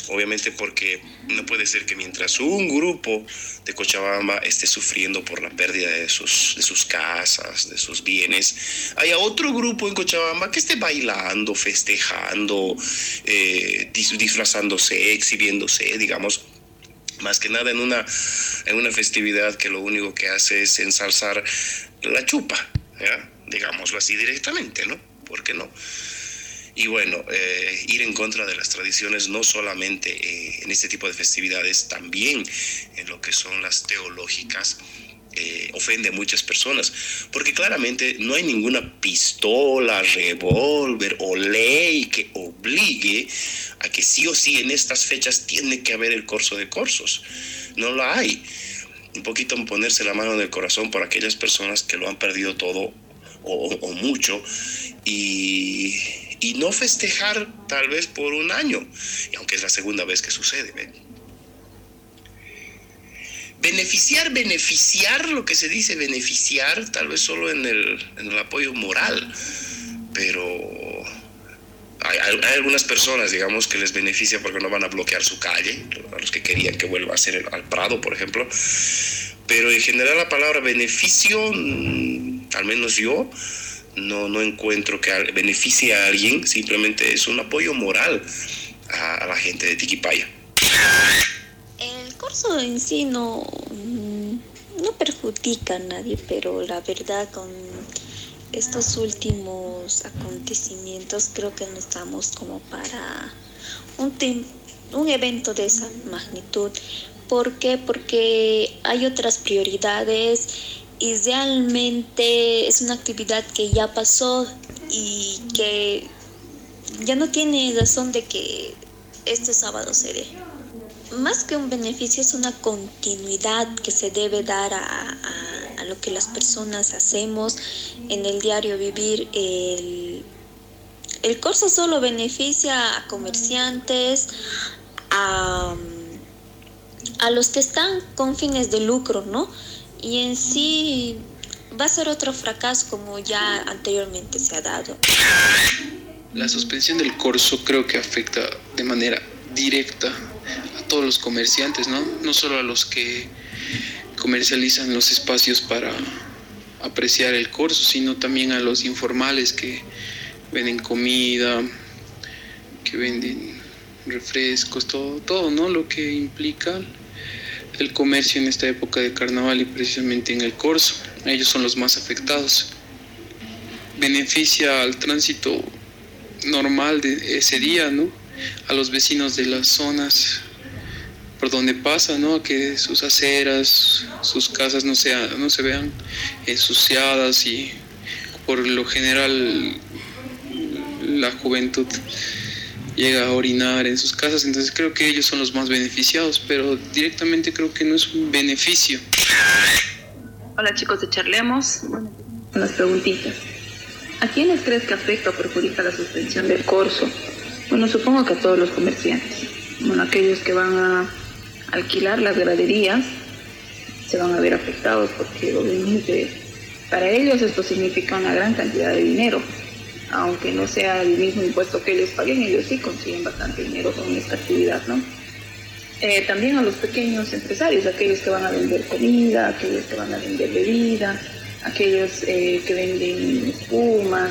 obviamente porque no puede ser que mientras un grupo de Cochabamba esté sufriendo por la pérdida de sus, de sus casas, de sus bienes, haya otro grupo en Cochabamba que esté bailando, festejando, eh, disfrazándose, exhibiéndose, digamos, más que nada en una, en una festividad que lo único que hace es ensalzar la chupa, digámoslo así directamente, ¿no? ¿Por qué no? Y bueno, eh, ir en contra de las tradiciones no solamente eh, en este tipo de festividades, también en lo que son las teológicas, eh, ofende a muchas personas, porque claramente no hay ninguna pistola, revólver o ley que obligue a que sí o sí en estas fechas tiene que haber el corso de corsos. No lo hay. Un poquito ponerse la mano en el corazón por aquellas personas que lo han perdido todo o mucho y y no festejar tal vez por un año, y aunque es la segunda vez que sucede. Beneficiar, beneficiar, lo que se dice beneficiar, tal vez solo en el, en el apoyo moral, pero hay, algunas personas, digamos, que les beneficia porque no van a bloquear su calle, a los que querían que vuelva a ser el, al Prado, por ejemplo. Pero en general la palabra beneficio, mm, al menos yo, no, no encuentro que beneficie a alguien, simplemente es un apoyo moral a, la gente de Tiquipaya. En sí no, mm, no perjudica a nadie, pero la verdad con estos últimos acontecimientos creo que no estamos como para un, un evento de esa magnitud. ¿Por qué? Porque hay otras prioridades y realmente es una actividad que ya pasó y que ya no tiene razón de que este sábado se dé. Más que un beneficio es una continuidad que se debe dar a, lo que las personas hacemos en el diario vivir. El, el curso solo beneficia a comerciantes, a, a los que están con fines de lucro, ¿no? y en sí va a ser otro fracaso como ya anteriormente se ha dado. La suspensión del corso creo que afecta de manera directa a todos los comerciantes, ¿no? No solo a los que comercializan los espacios para apreciar el corso, sino también a los informales que venden comida, que venden refrescos, todo, todo, ¿no? Lo que implica el comercio en esta época de carnaval y precisamente en el corso. Ellos son los más afectados. Beneficia al tránsito normal de ese día, ¿no? A los vecinos de las zonas por donde pasa, ¿no? Que sus aceras, sus casas no, sea, no se vean ensuciadas y por lo general la juventud llega a orinar en sus casas, entonces creo que ellos son los más beneficiados, pero directamente creo que no es un beneficio. Hola chicos de Charlemos, unas preguntitas. ¿A quiénes crees que afecta o perjudica la suspensión del corso? Bueno, supongo que a todos los comerciantes. Bueno, aquellos que van a alquilar las graderías se van a ver afectados porque obviamente para ellos esto significa una gran cantidad de dinero. Aunque no sea el mismo impuesto que ellos paguen, ellos sí consiguen bastante dinero con esta actividad, ¿no? Eh, también a los pequeños empresarios, aquellos que van a vender comida, aquellos que van a vender bebida, aquellos eh, que venden espumas,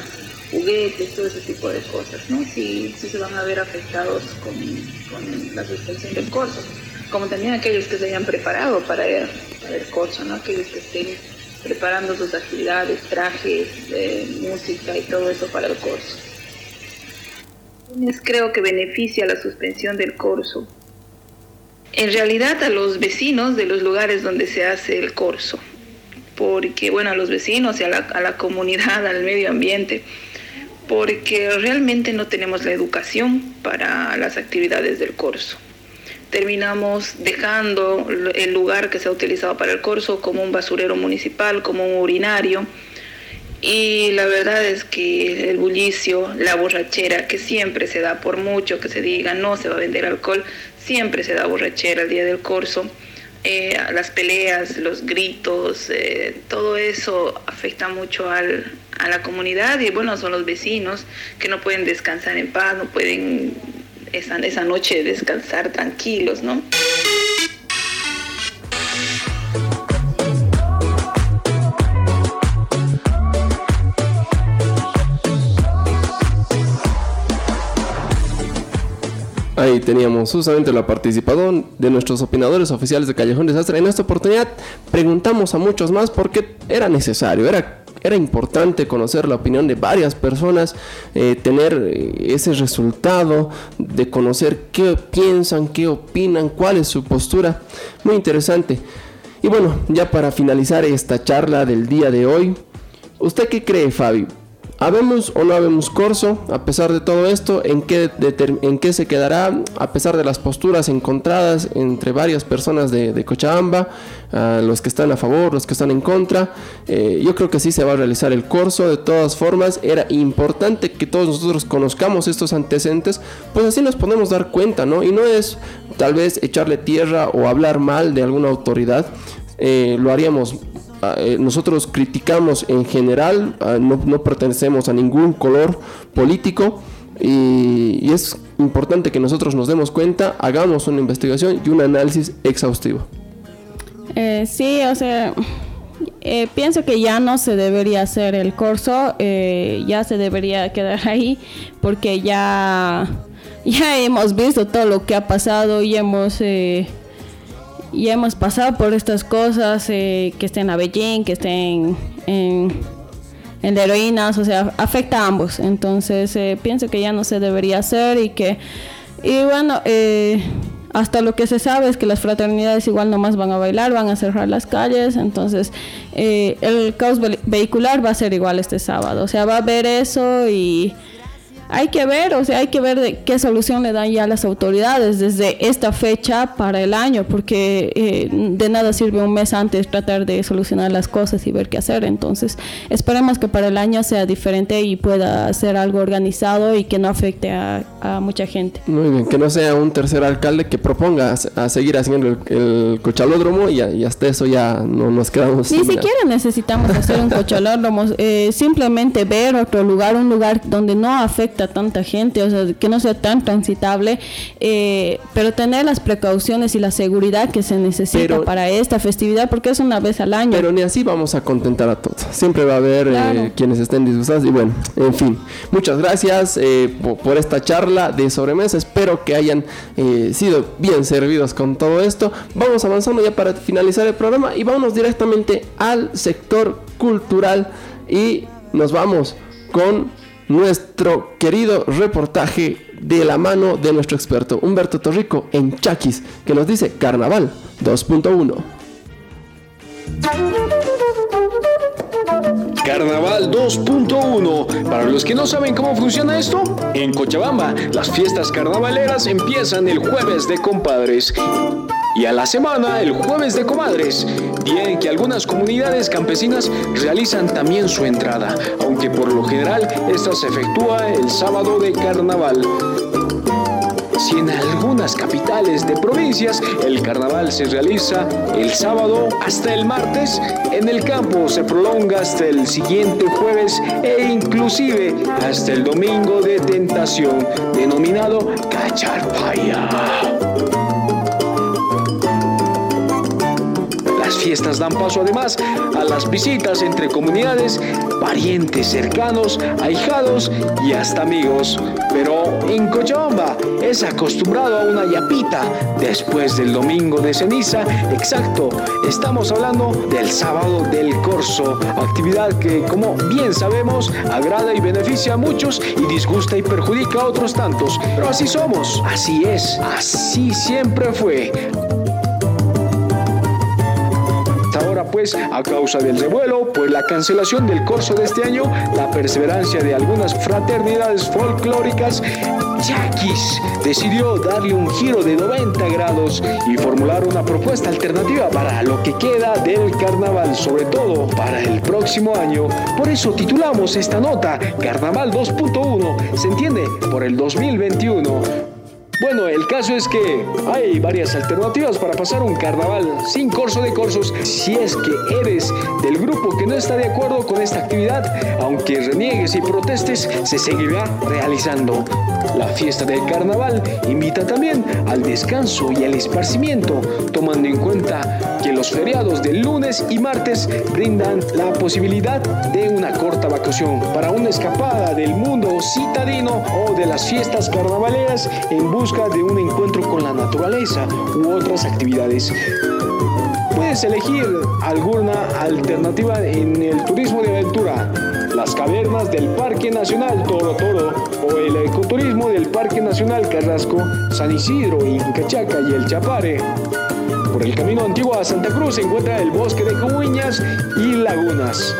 juguetes, todo ese tipo de cosas, ¿no? Sí, sí se van a ver afectados con, con la suspensión del curso como también aquellos que se hayan preparado para el, para el corso, ¿no? aquellos que estén preparando sus actividades, trajes, eh, música y todo eso para el corso. Creo que beneficia la suspensión del corso. En realidad a los vecinos de los lugares donde se hace el corso, porque bueno, a los vecinos y a la, a la comunidad, al medio ambiente, porque realmente no tenemos la educación para las actividades del corso terminamos dejando el lugar que se ha utilizado para el corso como un basurero municipal, como un urinario. Y la verdad es que el bullicio, la borrachera, que siempre se da, por mucho que se diga no se va a vender alcohol, siempre se da borrachera el día del corso. Eh, las peleas, los gritos, eh, todo eso afecta mucho al, a la comunidad y bueno, son los vecinos que no pueden descansar en paz, no pueden esa, esa noche descansar tranquilos, ¿no? Ahí teníamos justamente la participación de nuestros opinadores oficiales de Callejón Desastre. En esta oportunidad preguntamos a muchos más porque era necesario, era era importante conocer la opinión de varias personas, eh, tener eh, ese resultado de conocer qué piensan, qué opinan, cuál es su postura. Muy interesante. Y bueno, ya para finalizar esta charla del día de hoy, ¿usted qué cree, Fabi? ¿Habemos o no habemos corso? A pesar de todo esto, ¿en qué, ¿en qué se quedará? A pesar de las posturas encontradas entre varias personas de, Cochabamba, los que están a favor, los que están en contra, eh, yo creo que sí se va a realizar el corso. De todas formas, era importante que todos nosotros conozcamos estos antecedentes, pues así nos podemos dar cuenta, ¿no? Y no es tal vez echarle tierra o hablar mal de alguna autoridad, eh, lo haríamos nosotros criticamos en general, ah, no, pertenecemos a ningún color político y, es importante que nosotros nos demos cuenta, hagamos una investigación y un análisis exhaustivo. Eh, sí, o sea, eh, pienso que ya no se debería hacer el curso, ya se debería quedar ahí porque ya, ya hemos visto todo lo que ha pasado y hemos y hemos pasado por estas cosas, eh, que estén a Beijing, que estén en, en heroínas, o sea, afecta a ambos. Entonces eh, pienso que ya no se debería hacer y que, y bueno, eh, hasta lo que se sabe es que las fraternidades igual nomás van a bailar, van a cerrar las calles, entonces el caos vehicular va a ser igual este sábado, o sea, va a haber eso y hay que ver, o sea, hay que ver de qué solución le dan ya las autoridades desde esta fecha para el año, porque eh, de nada sirve un mes antes tratar de solucionar las cosas y ver qué hacer. Entonces, esperemos que para el año sea diferente y pueda ser algo organizado y que no afecte a, mucha gente. Muy bien, que no sea un tercer alcalde que proponga a, seguir haciendo el, cochalódromo y, hasta eso ya no nos quedamos. Ni siquiera necesitamos hacer un cochalódromo, eh, simplemente ver otro lugar, un lugar donde no afecte a tanta gente, o sea, que no sea tan transitable, eh, pero tener las precauciones y la seguridad que se necesita para esta festividad, porque es una vez al año. Pero ni así vamos a contentar a todos. Siempre va a haber eh, quienes estén disgustados y bueno, en fin. Muchas gracias eh, por, esta charla de sobremesa. Espero que hayan sido bien servidos con todo esto. Vamos avanzando ya para finalizar el programa y vamos directamente al sector cultural y nos vamos con nuestro querido reportaje de la mano de nuestro experto Humberto Torrico en Chaquis, que nos dice Carnaval 2.1. Carnaval 2.1. Para los que no saben cómo funciona esto, en Cochabamba las fiestas carnavaleras empiezan el jueves de compadres y a la semana el jueves de comadres, día en que algunas comunidades campesinas realizan también su entrada, aunque por lo general esta se efectúa el sábado de carnaval. Si en algunas capitales de provincias el carnaval se realiza el sábado hasta el martes, en el campo se prolonga hasta el siguiente jueves e inclusive hasta el domingo de tentación, denominado Cacharpaya. fiestas dan paso además a las visitas entre comunidades, parientes cercanos, ahijados y hasta amigos. Pero en Cochabamba es acostumbrado a una yapita después del domingo de ceniza. Exacto, estamos hablando del sábado del corso, actividad que como bien sabemos agrada y beneficia a muchos y disgusta y perjudica a otros tantos. Pero así somos, así es, así siempre fue. Pues a causa del revuelo, pues la cancelación del corso de este año, la perseverancia de algunas fraternidades folclóricas, Yaquis decidió darle un giro de 90 grados y formular una propuesta alternativa para lo que queda del carnaval, sobre todo para el próximo año. Por eso titulamos esta nota Carnaval 2.1, ¿se entiende? Por el 2021. Bueno, el caso es que hay varias alternativas para pasar un carnaval sin corso de corsos si es que eres del grupo que no está de acuerdo con esta actividad, aunque reniegues y protestes, se seguirá realizando. La fiesta del carnaval invita también al descanso y al esparcimiento, tomando en cuenta que los feriados del lunes y martes brindan la posibilidad de una corta vacación para una escapada del mundo citadino o de las fiestas carnavaleras en busca de un encuentro con la naturaleza u otras actividades. Puedes elegir alguna alternativa en el turismo de aventura, las cavernas del Parque Nacional Toro Toro o el ecoturismo del Parque Nacional Carrasco, San Isidro, Incachaca y el Chapare. Por el camino antiguo a Santa Cruz se encuentra el bosque de Comuñas y lagunas.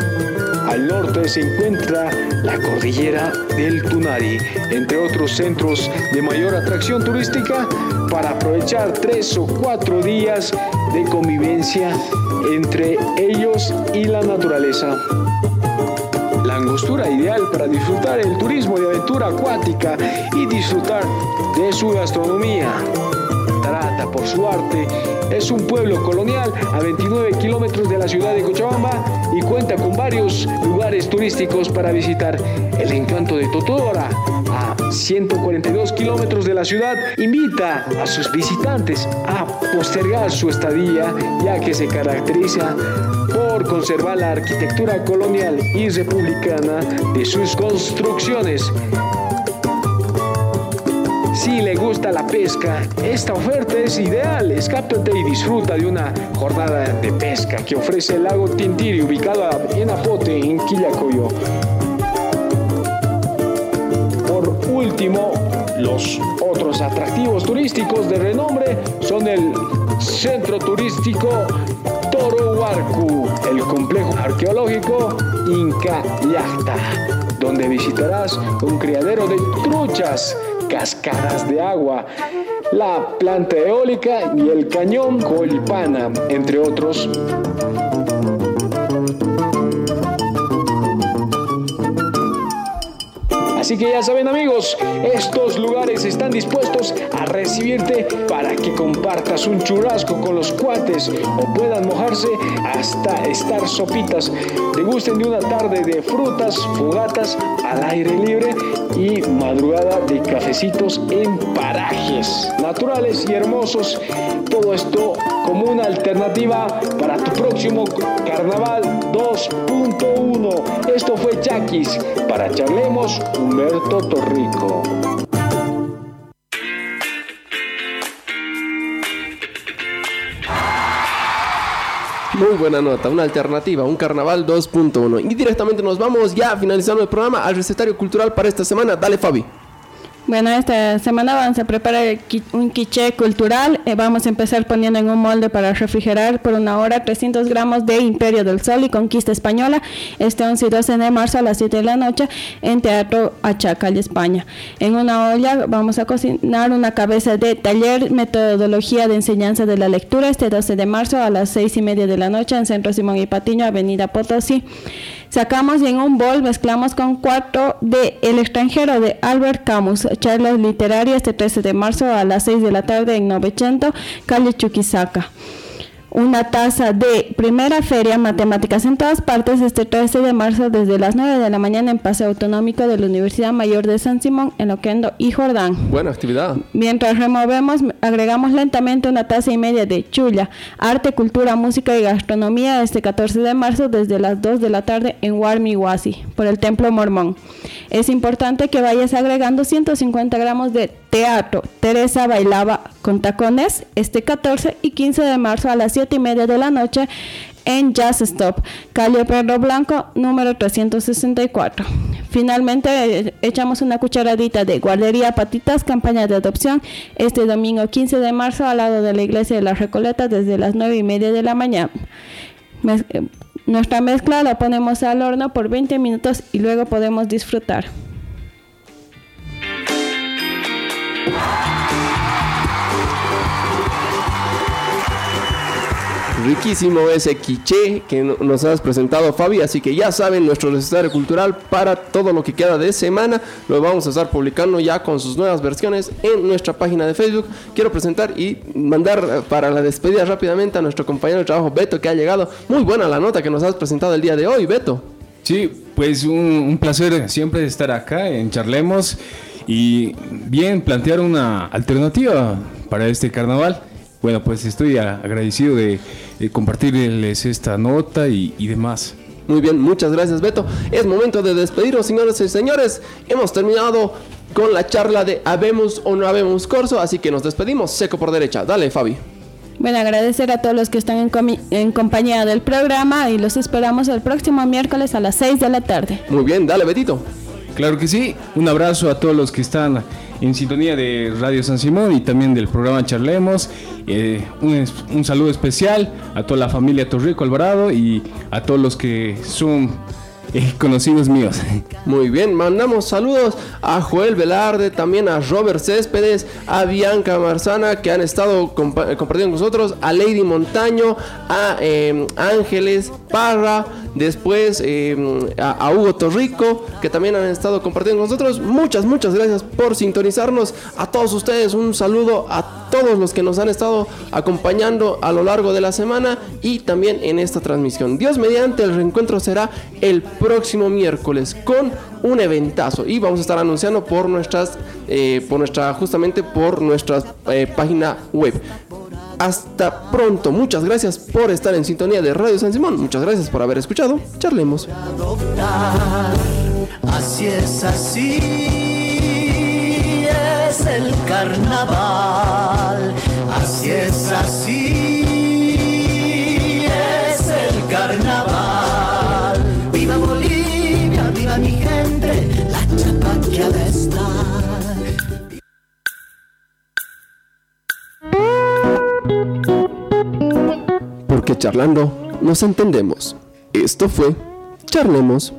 Al norte se encuentra la cordillera del Tunari, entre otros centros de mayor atracción turística para aprovechar tres o cuatro días de convivencia entre ellos y la naturaleza. La angostura ideal para disfrutar el turismo de aventura acuática y disfrutar de su gastronomía. Por su arte es un pueblo colonial a 29 kilómetros de la ciudad de Cochabamba y cuenta con varios lugares turísticos para visitar. El encanto de Totora, a 142 kilómetros de la ciudad, invita a sus visitantes a postergar su estadía, ya que se caracteriza por conservar la arquitectura colonial y republicana de sus construcciones. Si le gusta la pesca, esta oferta es ideal. Escápate y disfruta de una jornada de pesca que ofrece el lago Tintiri, ubicado en Apote, en Quillacoyo. Por último, los otros atractivos turísticos de renombre son el Centro Turístico Toro Huarcu, el complejo arqueológico Inca Yachta, donde visitarás un criadero de truchas cascadas de agua, la planta eólica y el cañón Colpana, entre otros. Así que ya saben amigos, estos lugares están dispuestos a recibirte para que compartas un churrasco con los cuates o puedan mojarse hasta estar sopitas. Degusten de una tarde de frutas, fogatas al aire libre y madrugada de cafecitos en parajes naturales y hermosos. Todo esto como una alternativa para tu próximo Carnaval 2.1. Esto fue Chaquis. Para Charlemos, Humberto Torrico. Muy buena nota, una alternativa, un carnaval 2.1. Y directamente nos vamos ya finalizando el programa al recetario cultural para esta semana. Dale, Fabi. Bueno, esta semana vamos a preparar un quiche cultural. Eh, vamos a empezar poniendo en un molde para refrigerar por una hora 300 gramos de Imperio del Sol y Conquista Española este 11 y 12 de marzo a las 7 de la noche en Teatro Achacal, España. En una olla vamos a cocinar una cabeza de taller Metodología de Enseñanza de la Lectura este 12 de marzo a las 6 y media de la noche en Centro Simón y Patiño, Avenida Potosí. Sacamos en un bol, mezclamos con cuatro de El extranjero de Albert Camus, charlas literarias este 13 de marzo a las 6 de la tarde en 900, calle Chuquisaca una taza de primera feria Matemáticas en todas partes este 13 de marzo desde las 9 de la mañana en Paseo Autonómico de la Universidad Mayor de San Simón en Oquendo y Jordán. Buena actividad. Mientras removemos, agregamos lentamente una taza y media de chulla, arte, cultura, música y gastronomía este 14 de marzo desde las 2 de la tarde en Warmiwasi por el Templo Mormón. Es importante que vayas agregando 150 gramos de teatro. Teresa bailaba con tacones este 14 y 15 de marzo a las 7 y media de la noche en Jazz Stop, calle Perro Blanco, número 364. Finalmente, eh, echamos una cucharadita de guardería patitas, campaña de adopción, este domingo 15 de marzo al lado de la iglesia de la Recoleta desde las 9 y media de la mañana. Eh, nuestra mezcla la ponemos al horno por 20 minutos y luego podemos disfrutar. Riquísimo ese quiché que nos has presentado Fabi, así que ya saben nuestro recetario cultural para todo lo que queda de semana, lo vamos a estar publicando ya con sus nuevas versiones en nuestra página de Facebook. Quiero presentar y mandar para la despedida rápidamente a nuestro compañero de trabajo Beto que ha llegado. Muy buena la nota que nos has presentado el día de hoy, Beto. Sí, pues un, un placer siempre estar acá en Charlemos y bien plantear una alternativa para este carnaval. Bueno, pues estoy agradecido de, compartirles esta nota y, demás. Muy bien, muchas gracias Beto. Es momento de despedirnos, señores y señores. Hemos terminado con la charla de Habemos o no habemos corso, así que nos despedimos seco por derecha. Dale, Fabi. Bueno, agradecer a todos los que están en, en, compañía del programa y los esperamos el próximo miércoles a las 6 de la tarde. Muy bien, dale, Betito. Claro que sí. Un abrazo a todos los que están en sintonía de Radio San Simón y también del programa Charlemos. Eh, un, un, saludo especial a toda la familia Torrico Alvarado y a todos los que son eh, conocidos míos. Muy bien, mandamos saludos a Joel Velarde, también a Robert Céspedes, a Bianca Marzana que han estado compartiendo con nosotros, a Lady Montaño, a eh, Ángeles Parra, después em, a, Hugo Torrico, que también han estado compartiendo con nosotros. Muchas, muchas gracias por sintonizarnos. A todos ustedes un saludo a todos los que nos han estado acompañando a lo largo de la semana y también en esta transmisión. Dios mediante, el reencuentro será el próximo miércoles con un eventazo y vamos a estar anunciando por nuestras, eh, por nuestra, justamente por nuestra eh, página web. Hasta pronto. Muchas gracias por estar en sintonía de Radio San Simón. Muchas gracias por haber escuchado. Charlemos. Así es así. Es el carnaval. Así es así. Es el carnaval. Viva Bolivia, viva mi gente. La chapa que ha Porque charlando nos entendemos. Esto fue Charlemos.